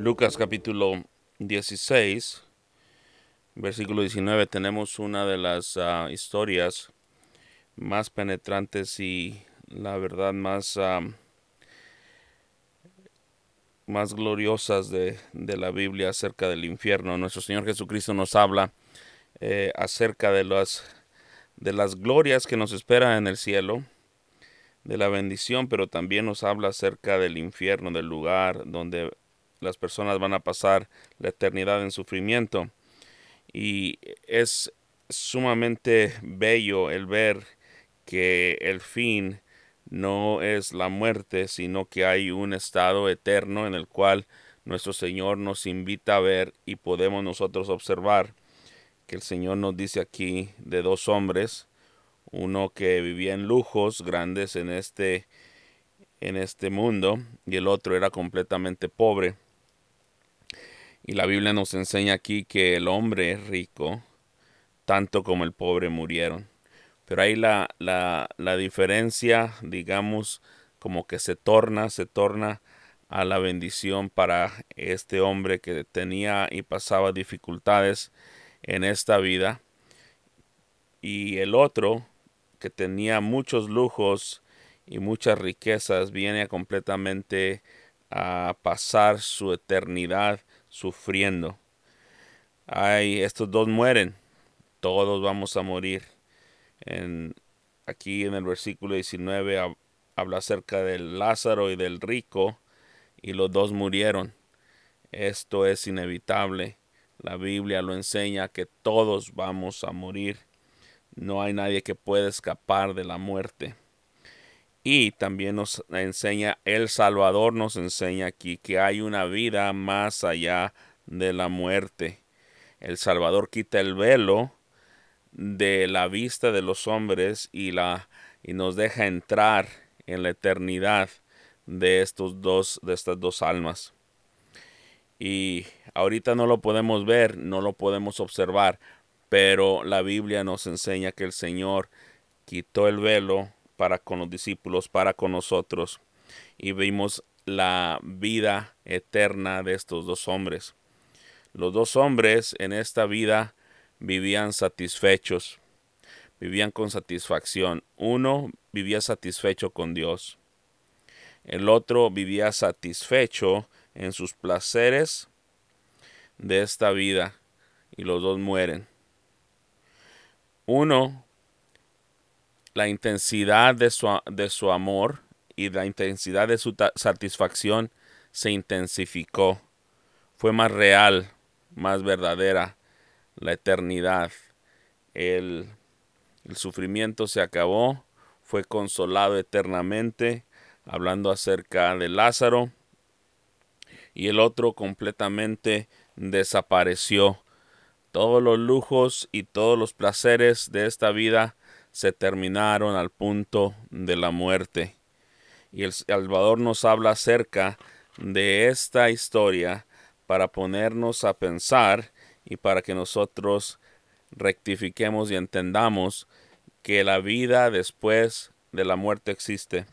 Lucas capítulo 16, versículo 19, tenemos una de las ah, historias más penetrantes y la verdad más, ah, más gloriosas de, de, la Biblia acerca del infierno. Nuestro Señor Jesucristo nos habla eh, acerca de las, de las glorias que nos esperan en el cielo de la bendición, pero también nos habla acerca del infierno, del lugar donde las personas van a pasar la eternidad en sufrimiento. Y es sumamente bello el ver que el fin no es la muerte, sino que hay un estado eterno en el cual nuestro Señor nos invita a ver y podemos nosotros observar que el Señor nos dice aquí de dos hombres, uno que vivía en lujos grandes en este en este mundo y el otro era completamente pobre. Y la Biblia nos enseña aquí que el hombre rico, tanto como el pobre, murieron. Pero ahí la, la, la diferencia, digamos, como que se torna, se torna a la bendición para este hombre que tenía y pasaba dificultades en esta vida. Y el otro, que tenía muchos lujos y muchas riquezas, viene completamente a pasar su eternidad sufriendo. Ay, estos dos mueren, todos vamos a morir. En, aquí en el versículo 19 habla acerca del Lázaro y del rico, y los dos murieron. Esto es inevitable. La Biblia lo enseña que todos vamos a morir. No hay nadie que pueda escapar de la muerte. Y también nos enseña, el Salvador nos enseña aquí que hay una vida más allá de la muerte. El Salvador quita el velo de la vista de los hombres y, la, y nos deja entrar en la eternidad de, estos dos, de estas dos almas. Y ahorita no lo podemos ver, no lo podemos observar, pero la Biblia nos enseña que el Señor quitó el velo para con los discípulos, para con nosotros. Y vimos la vida eterna de estos dos hombres. Los dos hombres en esta vida vivían satisfechos, vivían con satisfacción. Uno vivía satisfecho con Dios. El otro vivía satisfecho en sus placeres de esta vida y los dos mueren. Uno la intensidad de su, de su amor y la intensidad de su satisfacción se intensificó. Fue más real, más verdadera la eternidad. El, el sufrimiento se acabó, fue consolado eternamente, hablando acerca de Lázaro, y el otro completamente desapareció. Todos los lujos y todos los placeres de esta vida se terminaron al punto de la muerte. Y el Salvador nos habla acerca de esta historia para ponernos a pensar y para que nosotros rectifiquemos y entendamos que la vida después de la muerte existe.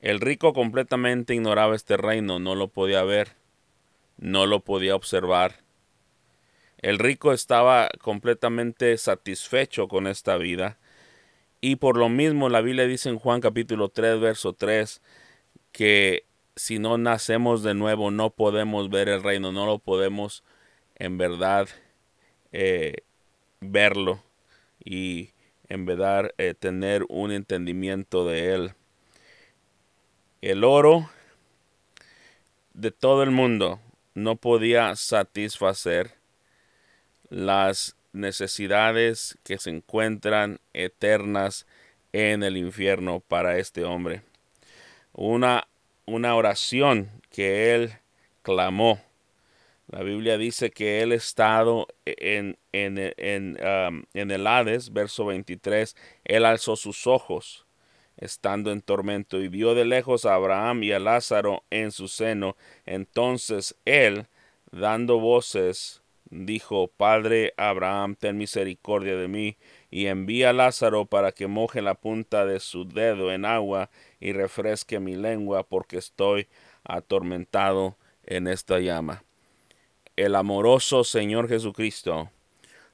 El rico completamente ignoraba este reino, no lo podía ver, no lo podía observar, el rico estaba completamente satisfecho con esta vida. Y por lo mismo la Biblia dice en Juan capítulo 3, verso 3, que si no nacemos de nuevo no podemos ver el reino, no lo podemos en verdad eh, verlo y en verdad eh, tener un entendimiento de él. El oro de todo el mundo no podía satisfacer las necesidades que se encuentran eternas en el infierno para este hombre. Una, una oración que él clamó. La Biblia dice que él estado en, en, en, um, en el Hades, verso 23, él alzó sus ojos estando en tormento y vio de lejos a Abraham y a Lázaro en su seno. Entonces él, dando voces, dijo, Padre Abraham, ten misericordia de mí, y envía a Lázaro para que moje la punta de su dedo en agua y refresque mi lengua, porque estoy atormentado en esta llama. El amoroso Señor Jesucristo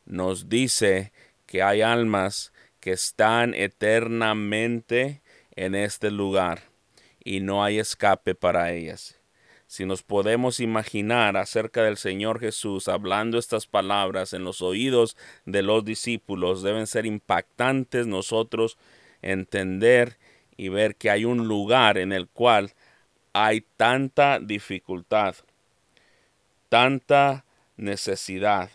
nos dice que hay almas que están eternamente en este lugar y no hay escape para ellas. Si nos podemos imaginar acerca del Señor Jesús hablando estas palabras en los oídos de los discípulos, deben ser impactantes nosotros entender y ver que hay un lugar en el cual hay tanta dificultad, tanta necesidad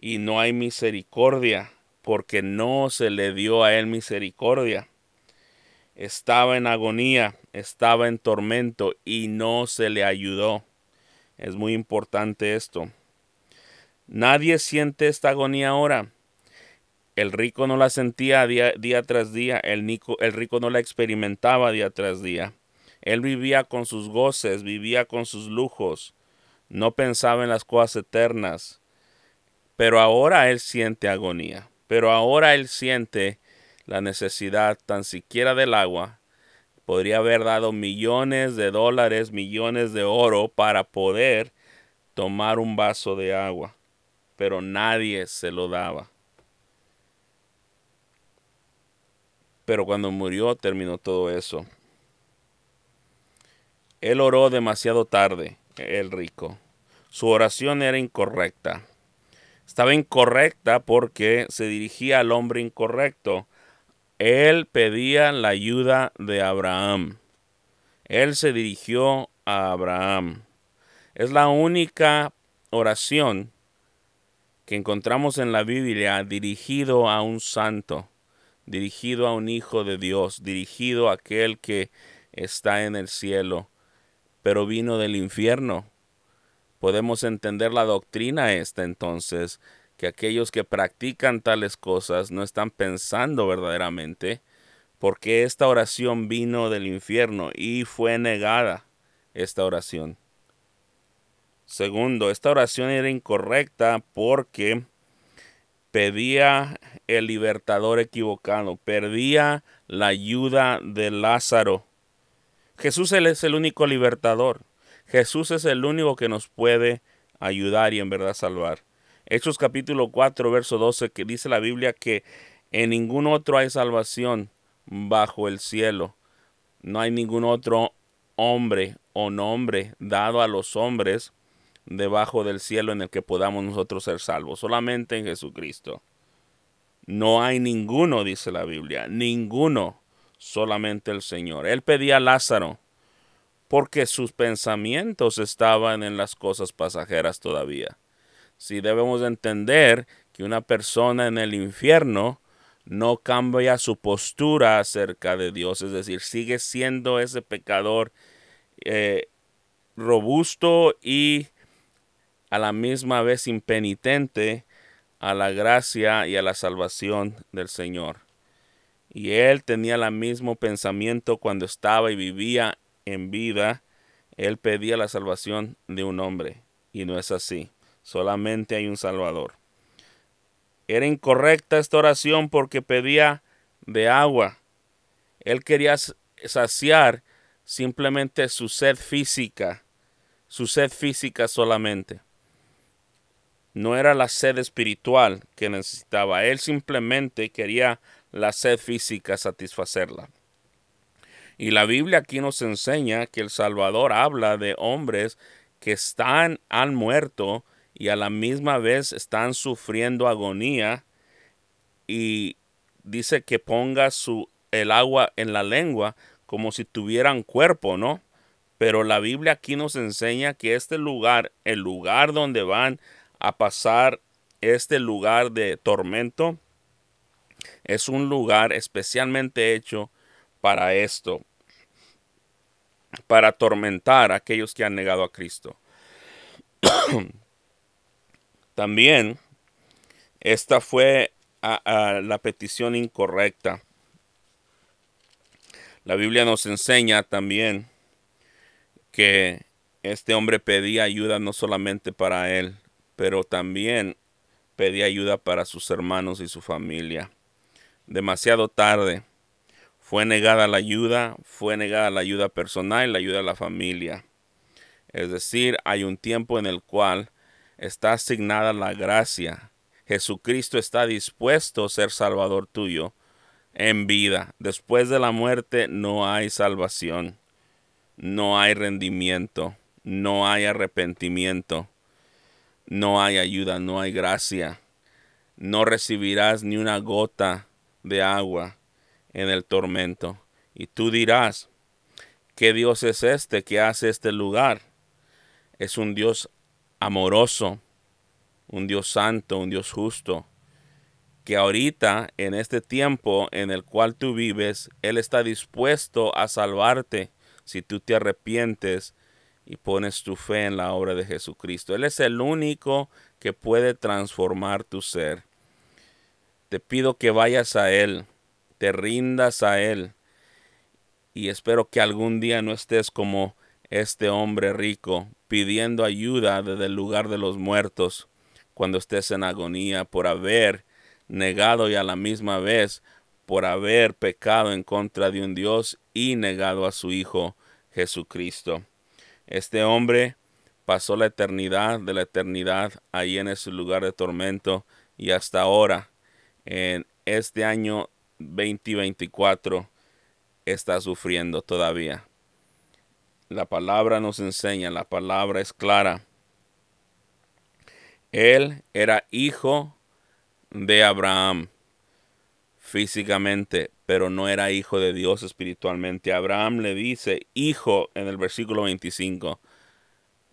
y no hay misericordia porque no se le dio a él misericordia. Estaba en agonía, estaba en tormento y no se le ayudó. Es muy importante esto. Nadie siente esta agonía ahora. El rico no la sentía día, tras día, el, el rico no la experimentaba día tras día. Él vivía con sus goces, vivía con sus lujos, no pensaba en las cosas eternas. Pero ahora él siente agonía, pero ahora él siente la necesidad tan siquiera del agua. Podría haber dado millones de dólares, millones de oro para poder tomar un vaso de agua, pero nadie se lo daba. Pero cuando murió terminó todo eso. Él oró demasiado tarde, el rico. Su oración era incorrecta. Estaba incorrecta porque se dirigía al hombre incorrecto. Él pedía la ayuda de Abraham. Él se dirigió a Abraham. Es la única oración que encontramos en la Biblia dirigido a un santo dirigido a un hijo de Dios, dirigido a aquel que está en el cielo, pero vino del infierno. Podemos entender la doctrina esta entonces, que aquellos que practican tales cosas no están pensando verdaderamente, porque esta oración vino del infierno y fue negada esta oración. Segundo, esta oración era incorrecta porque pedía el libertador equivocado, perdía la ayuda de Lázaro. Jesús es el único libertador. Jesús es el único que nos puede ayudar y en verdad salvar. Hechos capítulo 4, verso 12, que dice la Biblia que en ningún otro hay salvación bajo el cielo. No hay ningún otro hombre o nombre dado a los hombres debajo del cielo en el que podamos nosotros ser salvos, solamente en Jesucristo. No hay ninguno, dice la Biblia, ninguno, solamente el Señor. Él pedía a Lázaro porque sus pensamientos estaban en las cosas pasajeras todavía. Si debemos entender que una persona en el infierno no cambia su postura acerca de Dios, es decir, sigue siendo ese pecador eh, robusto y a la misma vez impenitente a la gracia y a la salvación del Señor. Y él tenía el mismo pensamiento cuando estaba y vivía en vida. Él pedía la salvación de un hombre. Y no es así. Solamente hay un Salvador. Era incorrecta esta oración porque pedía de agua. Él quería saciar simplemente su sed física. Su sed física solamente no era la sed espiritual que necesitaba, él simplemente quería la sed física satisfacerla. Y la Biblia aquí nos enseña que el Salvador habla de hombres que están, han muerto y a la misma vez están sufriendo agonía y dice que ponga su, el agua en la lengua como si tuvieran cuerpo, ¿no? Pero la Biblia aquí nos enseña que este lugar, el lugar donde van a pasar este lugar de tormento es un lugar especialmente hecho para esto, para atormentar a aquellos que han negado a Cristo. También esta fue la petición incorrecta. La Biblia nos enseña también que este hombre pedía ayuda no solamente para él, pero también pedía ayuda para sus hermanos y su familia. Demasiado tarde. Fue negada la ayuda, fue negada la ayuda personal y la ayuda a la familia. Es decir, hay un tiempo en el cual está asignada la gracia. Jesucristo está dispuesto a ser salvador tuyo en vida. Después de la muerte no hay salvación, no hay rendimiento, no hay arrepentimiento, no hay ayuda, no hay gracia. No recibirás ni una gota de agua en el tormento. Y tú dirás, ¿qué Dios es este que hace este lugar? Es un Dios amoroso, un Dios santo, un Dios justo, que ahorita, en este tiempo en el cual tú vives, Él está dispuesto a salvarte si tú te arrepientes y pones tu fe en la obra de Jesucristo. Él es el único que puede transformar tu ser. Te pido que vayas a Él, te rindas a Él y espero que algún día no estés como este hombre rico pidiendo ayuda desde el lugar de los muertos cuando estés en agonía por haber negado y a la misma vez por haber pecado en contra de un Dios y negado a su Hijo Jesucristo. Este hombre pasó la eternidad de la eternidad ahí en ese lugar de tormento y hasta ahora, en este año 2024, está sufriendo todavía. La palabra nos enseña, la palabra es clara. Él era hijo de Abraham físicamente, pero no era hijo de Dios espiritualmente. Abraham le dice hijo en el versículo 25.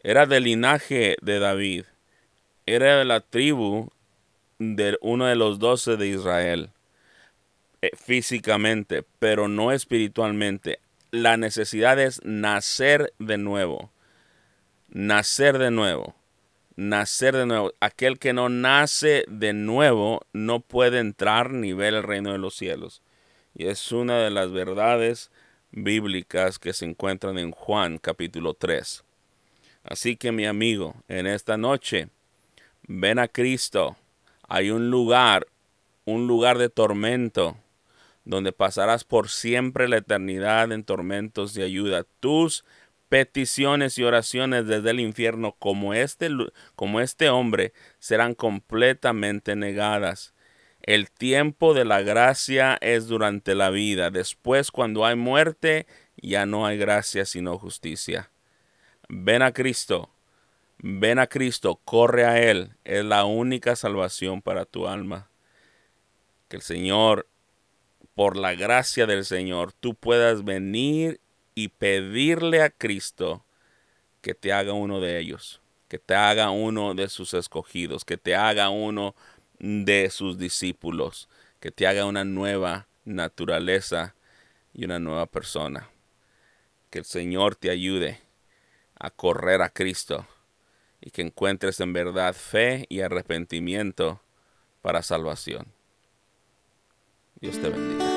Era del linaje de David. Era de la tribu de uno de los doce de Israel. Eh, físicamente, pero no espiritualmente la necesidad es nacer de nuevo. Nacer de nuevo. Nacer de nuevo. Aquel que no nace de nuevo no puede entrar ni ver el reino de los cielos. Y es una de las verdades bíblicas que se encuentran en Juan capítulo 3. Así que mi amigo, en esta noche, ven a Cristo. Hay un lugar, un lugar de tormento, donde pasarás por siempre la eternidad en tormentos de ayuda. Tus peticiones y oraciones desde el infierno como este, como este hombre serán completamente negadas. El tiempo de la gracia es durante la vida. Después, cuando hay muerte, ya no hay gracia sino justicia. Ven a Cristo. Ven a Cristo, corre a Él. Es la única salvación para tu alma. Que el Señor por la gracia del Señor, tú puedas venir y pedirle a Cristo que te haga uno de ellos, que te haga uno de sus escogidos, que te haga uno de sus discípulos, que te haga una nueva naturaleza y una nueva persona. Que el Señor te ayude a correr a Cristo y que encuentres en verdad fe y arrepentimiento para salvación. Dios te bendiga.